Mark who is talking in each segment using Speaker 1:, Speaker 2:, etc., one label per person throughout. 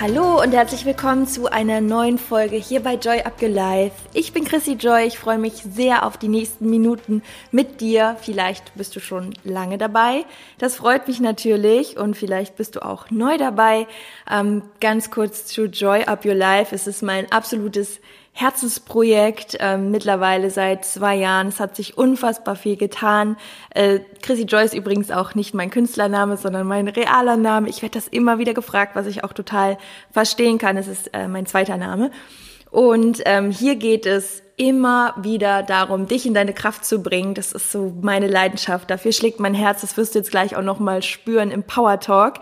Speaker 1: Hallo und herzlich willkommen zu einer neuen Folge hier bei Joy Up Your Life. Ich bin Chrissy Joy, ich freue mich sehr auf die nächsten Minuten mit dir. Vielleicht bist du schon lange dabei. Das freut mich natürlich und vielleicht bist du auch neu dabei. Ähm, ganz kurz zu Joy Up Your Life. Es ist mein absolutes Herzensprojekt, ähm, mittlerweile seit zwei Jahren. Es hat sich unfassbar viel getan. Äh, Chrissy Joy ist übrigens auch nicht mein Künstlername, sondern mein realer Name. Ich werde das immer wieder gefragt, was ich auch total verstehen kann. Es ist äh, mein zweiter Name. Und ähm, hier geht es immer wieder darum, dich in deine Kraft zu bringen. Das ist so meine Leidenschaft. Dafür schlägt mein Herz. Das wirst du jetzt gleich auch noch mal spüren im Power Talk.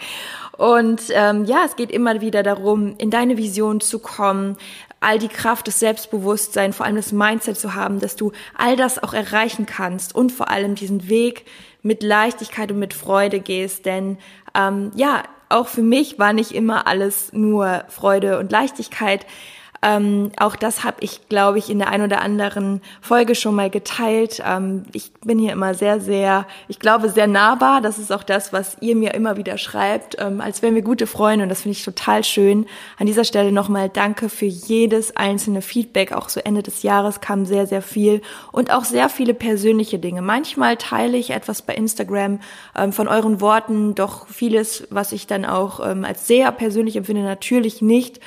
Speaker 1: Und ähm, ja, es geht immer wieder darum, in deine Vision zu kommen, all die Kraft, das Selbstbewusstsein, vor allem das Mindset zu haben, dass du all das auch erreichen kannst und vor allem diesen Weg mit Leichtigkeit und mit Freude gehst. Denn ähm, ja, auch für mich war nicht immer alles nur Freude und Leichtigkeit. Ähm, auch das habe ich, glaube ich, in der ein oder anderen Folge schon mal geteilt. Ähm, ich bin hier immer sehr, sehr, ich glaube, sehr nahbar. Das ist auch das, was ihr mir immer wieder schreibt, ähm, als wären wir gute Freunde. Und das finde ich total schön. An dieser Stelle nochmal danke für jedes einzelne Feedback. Auch so Ende des Jahres kam sehr, sehr viel und auch sehr viele persönliche Dinge. Manchmal teile ich etwas bei Instagram ähm, von euren Worten, doch vieles, was ich dann auch ähm, als sehr persönlich empfinde, natürlich nicht.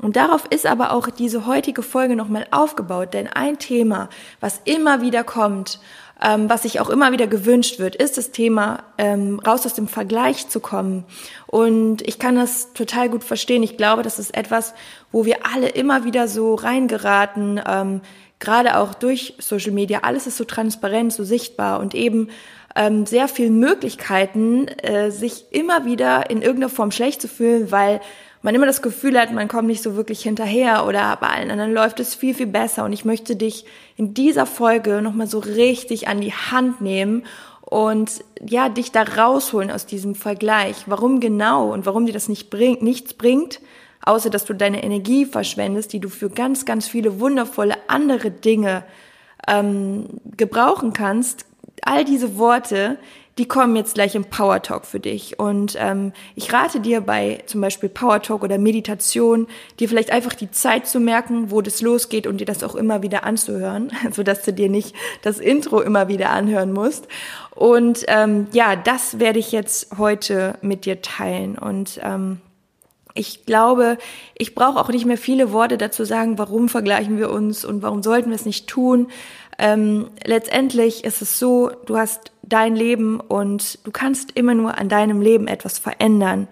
Speaker 1: Und darauf ist aber auch diese heutige Folge nochmal aufgebaut, denn ein Thema, was immer wieder kommt, ähm, was sich auch immer wieder gewünscht wird, ist das Thema, ähm, raus aus dem Vergleich zu kommen. Und ich kann das total gut verstehen. Ich glaube, das ist etwas, wo wir alle immer wieder so reingeraten, ähm, gerade auch durch Social Media. Alles ist so transparent, so sichtbar und eben ähm, sehr viele Möglichkeiten, äh, sich immer wieder in irgendeiner Form schlecht zu fühlen, weil man immer das Gefühl hat, man kommt nicht so wirklich hinterher oder bei allen anderen läuft es viel, viel besser. Und ich möchte dich in dieser Folge nochmal so richtig an die Hand nehmen und ja, dich da rausholen aus diesem Vergleich. Warum genau und warum dir das nicht bringt, nichts bringt, außer dass du deine Energie verschwendest, die du für ganz, ganz viele wundervolle andere Dinge ähm, gebrauchen kannst. All diese Worte, die kommen jetzt gleich im Power Talk für dich. Und ähm, ich rate dir bei zum Beispiel Power Talk oder Meditation, dir vielleicht einfach die Zeit zu merken, wo das losgeht und dir das auch immer wieder anzuhören, so dass du dir nicht das Intro immer wieder anhören musst. Und ähm, ja, das werde ich jetzt heute mit dir teilen. Und ähm, ich glaube, ich brauche auch nicht mehr viele Worte dazu sagen, warum vergleichen wir uns und warum sollten wir es nicht tun. Ähm, letztendlich ist es so, du hast dein Leben und du kannst immer nur an deinem Leben etwas verändern.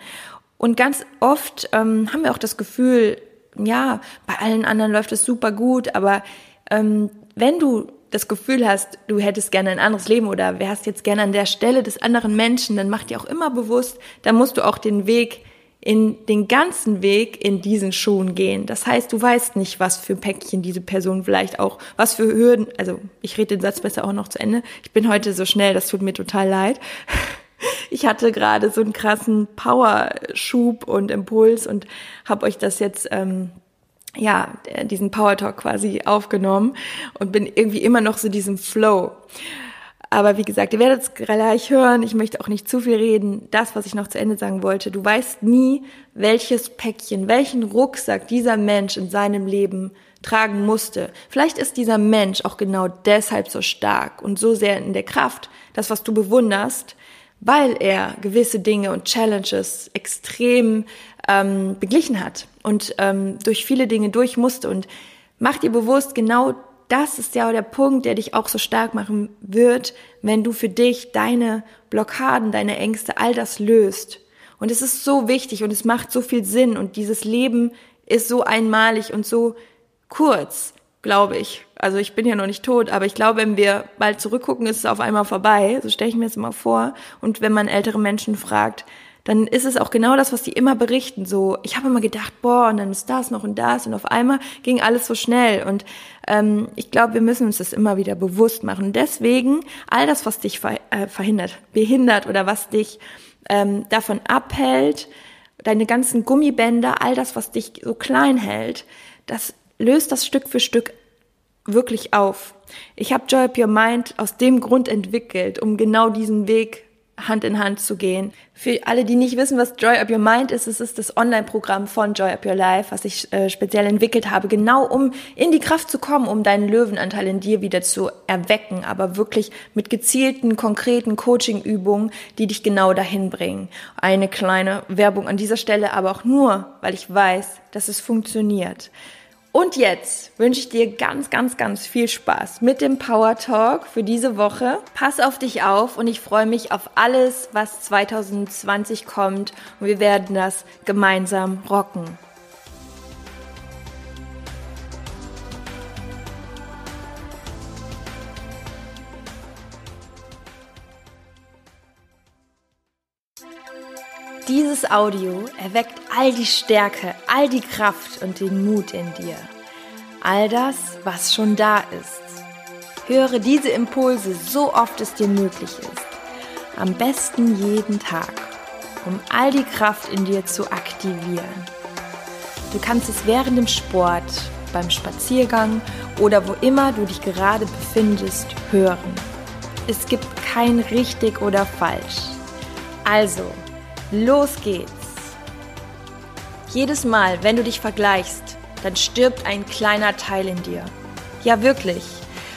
Speaker 1: Und ganz oft ähm, haben wir auch das Gefühl, ja, bei allen anderen läuft es super gut, aber ähm, wenn du das Gefühl hast, du hättest gerne ein anderes Leben oder wärst jetzt gerne an der Stelle des anderen Menschen, dann mach dir auch immer bewusst, dann musst du auch den Weg in den ganzen Weg in diesen Schuhen gehen. Das heißt, du weißt nicht, was für Päckchen diese Person vielleicht auch, was für Hürden, also ich rede den Satz besser auch noch zu Ende. Ich bin heute so schnell, das tut mir total leid. Ich hatte gerade so einen krassen Power-Schub und Impuls und habe euch das jetzt ähm, ja, diesen Power Talk quasi aufgenommen und bin irgendwie immer noch so diesem Flow. Aber wie gesagt, ihr werdet es gleich hören. Ich möchte auch nicht zu viel reden. Das, was ich noch zu Ende sagen wollte. Du weißt nie, welches Päckchen, welchen Rucksack dieser Mensch in seinem Leben tragen musste. Vielleicht ist dieser Mensch auch genau deshalb so stark und so sehr in der Kraft, das, was du bewunderst, weil er gewisse Dinge und Challenges extrem ähm, beglichen hat und ähm, durch viele Dinge durch musste. Und mach dir bewusst, genau das ist ja der Punkt, der dich auch so stark machen wird, wenn du für dich deine Blockaden, deine Ängste, all das löst. Und es ist so wichtig und es macht so viel Sinn und dieses Leben ist so einmalig und so kurz, glaube ich. Also ich bin ja noch nicht tot, aber ich glaube, wenn wir bald zurückgucken, ist es auf einmal vorbei. So stelle ich mir jetzt mal vor. Und wenn man ältere Menschen fragt, dann ist es auch genau das, was die immer berichten. So, ich habe immer gedacht, boah, und dann ist das noch und das und auf einmal ging alles so schnell. Und ähm, ich glaube, wir müssen uns das immer wieder bewusst machen. deswegen all das, was dich ver äh, verhindert, behindert oder was dich ähm, davon abhält, deine ganzen Gummibänder, all das, was dich so klein hält, das löst das Stück für Stück wirklich auf. Ich habe Joy Up Your Mind aus dem Grund entwickelt, um genau diesen Weg Hand in Hand zu gehen. Für alle, die nicht wissen, was Joy Up Your Mind ist, es ist das Online-Programm von Joy Up Your Life, was ich äh, speziell entwickelt habe, genau um in die Kraft zu kommen, um deinen Löwenanteil in dir wieder zu erwecken, aber wirklich mit gezielten, konkreten Coaching-Übungen, die dich genau dahin bringen. Eine kleine Werbung an dieser Stelle, aber auch nur, weil ich weiß, dass es funktioniert. Und jetzt wünsche ich dir ganz, ganz, ganz viel Spaß mit dem Power Talk für diese Woche. Pass auf dich auf und ich freue mich auf alles, was 2020 kommt und wir werden das gemeinsam rocken. Dieses Audio erweckt all die Stärke, all die Kraft und den Mut in dir. All das, was schon da ist. Höre diese Impulse so oft es dir möglich ist. Am besten jeden Tag, um all die Kraft in dir zu aktivieren. Du kannst es während dem Sport, beim Spaziergang oder wo immer du dich gerade befindest, hören. Es gibt kein richtig oder falsch. Also, Los geht's! Jedes Mal, wenn du dich vergleichst, dann stirbt ein kleiner Teil in dir. Ja, wirklich.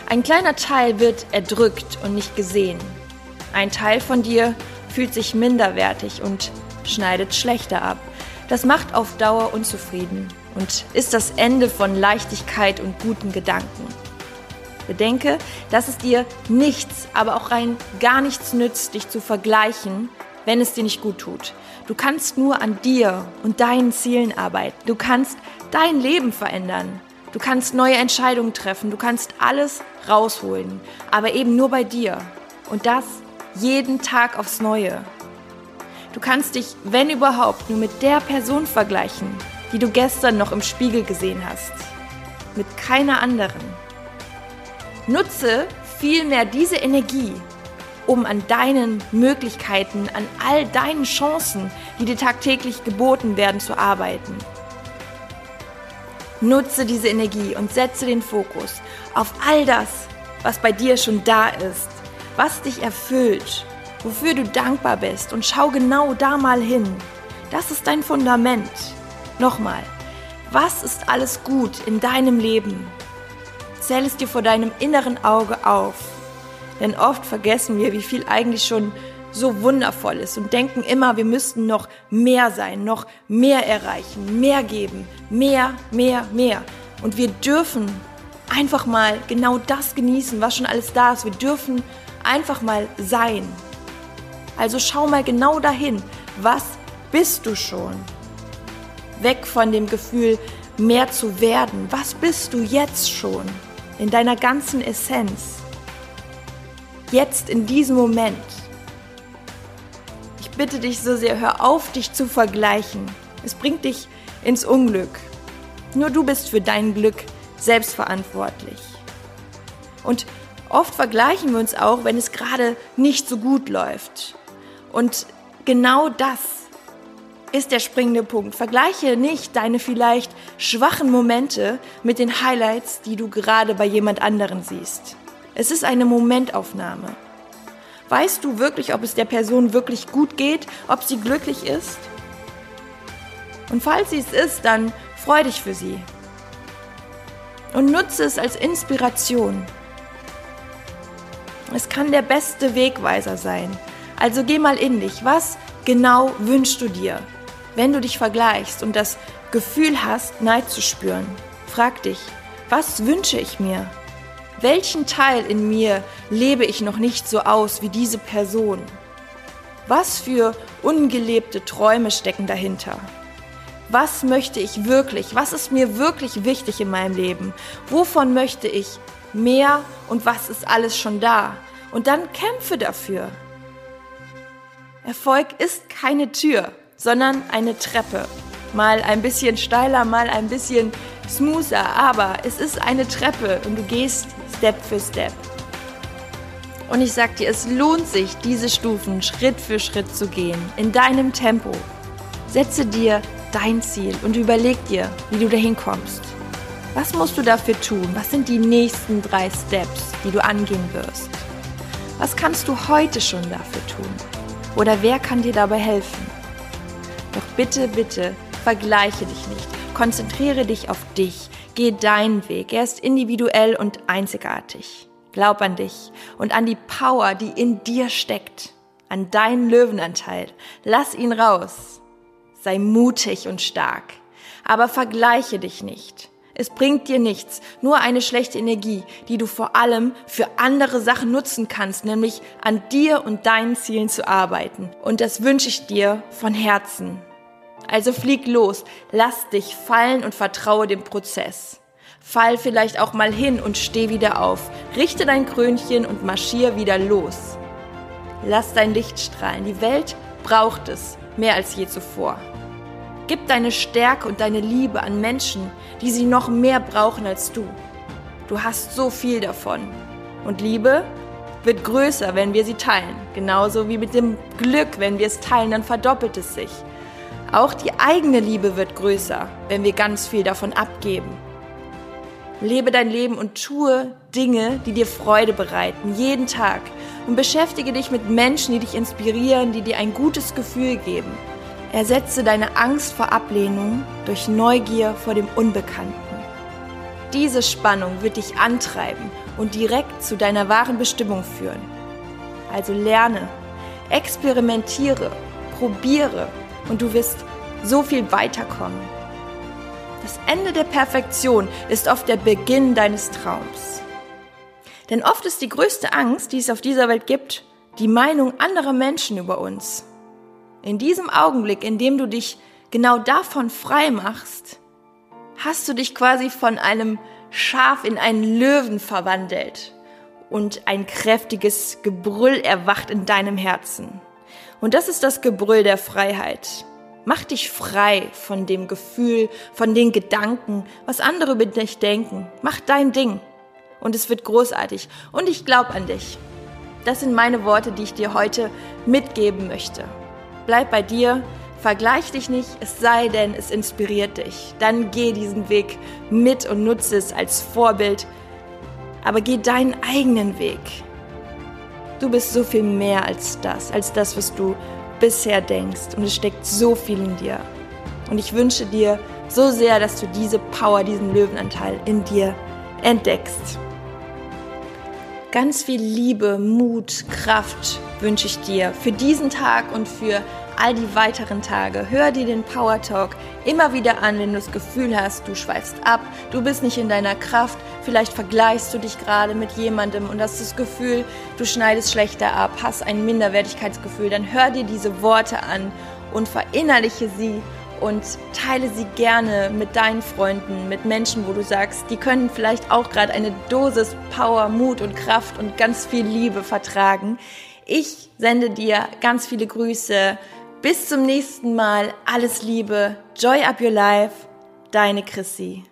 Speaker 1: Ein kleiner Teil wird erdrückt und nicht gesehen. Ein Teil von dir fühlt sich minderwertig und schneidet schlechter ab. Das macht auf Dauer unzufrieden und ist das Ende von Leichtigkeit und guten Gedanken. Bedenke, dass es dir nichts, aber auch rein gar nichts nützt, dich zu vergleichen wenn es dir nicht gut tut. Du kannst nur an dir und deinen Zielen arbeiten. Du kannst dein Leben verändern. Du kannst neue Entscheidungen treffen. Du kannst alles rausholen. Aber eben nur bei dir. Und das jeden Tag aufs Neue. Du kannst dich, wenn überhaupt, nur mit der Person vergleichen, die du gestern noch im Spiegel gesehen hast. Mit keiner anderen. Nutze vielmehr diese Energie, um an deinen Möglichkeiten, an all deinen Chancen, die dir tagtäglich geboten werden, zu arbeiten. Nutze diese Energie und setze den Fokus auf all das, was bei dir schon da ist, was dich erfüllt, wofür du dankbar bist und schau genau da mal hin. Das ist dein Fundament. Nochmal, was ist alles gut in deinem Leben? Zähl es dir vor deinem inneren Auge auf denn oft vergessen wir, wie viel eigentlich schon so wundervoll ist und denken immer, wir müssten noch mehr sein, noch mehr erreichen, mehr geben, mehr, mehr, mehr. Und wir dürfen einfach mal genau das genießen, was schon alles da ist. Wir dürfen einfach mal sein. Also schau mal genau dahin, was bist du schon? Weg von dem Gefühl, mehr zu werden. Was bist du jetzt schon in deiner ganzen Essenz? Jetzt in diesem Moment. Ich bitte dich so sehr, hör auf, dich zu vergleichen. Es bringt dich ins Unglück. Nur du bist für dein Glück selbstverantwortlich. Und oft vergleichen wir uns auch, wenn es gerade nicht so gut läuft. Und genau das ist der springende Punkt. Vergleiche nicht deine vielleicht schwachen Momente mit den Highlights, die du gerade bei jemand anderen siehst. Es ist eine Momentaufnahme. Weißt du wirklich, ob es der Person wirklich gut geht, ob sie glücklich ist? Und falls sie es ist, dann freu dich für sie. Und nutze es als Inspiration. Es kann der beste Wegweiser sein. Also geh mal in dich. Was genau wünschst du dir, wenn du dich vergleichst und das Gefühl hast, Neid zu spüren? Frag dich, was wünsche ich mir? Welchen Teil in mir lebe ich noch nicht so aus wie diese Person? Was für ungelebte Träume stecken dahinter? Was möchte ich wirklich? Was ist mir wirklich wichtig in meinem Leben? Wovon möchte ich mehr und was ist alles schon da? Und dann kämpfe dafür. Erfolg ist keine Tür, sondern eine Treppe. Mal ein bisschen steiler, mal ein bisschen smoother, aber es ist eine Treppe und du gehst Step für Step. Und ich sag dir, es lohnt sich, diese Stufen Schritt für Schritt zu gehen, in deinem Tempo. Setze dir dein Ziel und überleg dir, wie du dahin kommst. Was musst du dafür tun? Was sind die nächsten drei Steps, die du angehen wirst? Was kannst du heute schon dafür tun? Oder wer kann dir dabei helfen? Doch bitte, bitte, vergleiche dich nicht. Konzentriere dich auf dich. Geh deinen Weg. Er ist individuell und einzigartig. Glaub an dich und an die Power, die in dir steckt. An deinen Löwenanteil. Lass ihn raus. Sei mutig und stark. Aber vergleiche dich nicht. Es bringt dir nichts, nur eine schlechte Energie, die du vor allem für andere Sachen nutzen kannst, nämlich an dir und deinen Zielen zu arbeiten. Und das wünsche ich dir von Herzen. Also flieg los, lass dich fallen und vertraue dem Prozess. Fall vielleicht auch mal hin und steh wieder auf. Richte dein Krönchen und marschier wieder los. Lass dein Licht strahlen. Die Welt braucht es mehr als je zuvor. Gib deine Stärke und deine Liebe an Menschen, die sie noch mehr brauchen als du. Du hast so viel davon. Und Liebe wird größer, wenn wir sie teilen. Genauso wie mit dem Glück, wenn wir es teilen, dann verdoppelt es sich. Auch die eigene Liebe wird größer, wenn wir ganz viel davon abgeben. Lebe dein Leben und tue Dinge, die dir Freude bereiten, jeden Tag. Und beschäftige dich mit Menschen, die dich inspirieren, die dir ein gutes Gefühl geben. Ersetze deine Angst vor Ablehnung durch Neugier vor dem Unbekannten. Diese Spannung wird dich antreiben und direkt zu deiner wahren Bestimmung führen. Also lerne, experimentiere, probiere und du wirst so viel weiterkommen. Das Ende der Perfektion ist oft der Beginn deines Traums. Denn oft ist die größte Angst, die es auf dieser Welt gibt, die Meinung anderer Menschen über uns. In diesem Augenblick, in dem du dich genau davon frei machst, hast du dich quasi von einem Schaf in einen Löwen verwandelt und ein kräftiges Gebrüll erwacht in deinem Herzen. Und das ist das Gebrüll der Freiheit. Mach dich frei von dem Gefühl, von den Gedanken, was andere über dich denken. Mach dein Ding. Und es wird großartig. Und ich glaube an dich. Das sind meine Worte, die ich dir heute mitgeben möchte bleib bei dir, vergleich dich nicht, es sei denn, es inspiriert dich. Dann geh diesen Weg mit und nutze es als Vorbild, aber geh deinen eigenen Weg. Du bist so viel mehr als das, als das, was du bisher denkst und es steckt so viel in dir. Und ich wünsche dir so sehr, dass du diese Power, diesen Löwenanteil in dir entdeckst. Ganz viel Liebe, Mut, Kraft wünsche ich dir für diesen Tag und für all die weiteren Tage. Hör dir den Power Talk immer wieder an, wenn du das Gefühl hast, du schweifst ab, du bist nicht in deiner Kraft, vielleicht vergleichst du dich gerade mit jemandem und hast das Gefühl, du schneidest schlechter ab, hast ein Minderwertigkeitsgefühl, dann hör dir diese Worte an und verinnerliche sie und teile sie gerne mit deinen Freunden, mit Menschen, wo du sagst, die können vielleicht auch gerade eine Dosis Power, Mut und Kraft und ganz viel Liebe vertragen. Ich sende dir ganz viele Grüße, bis zum nächsten Mal. Alles Liebe. Joy up your life. Deine Chrissy.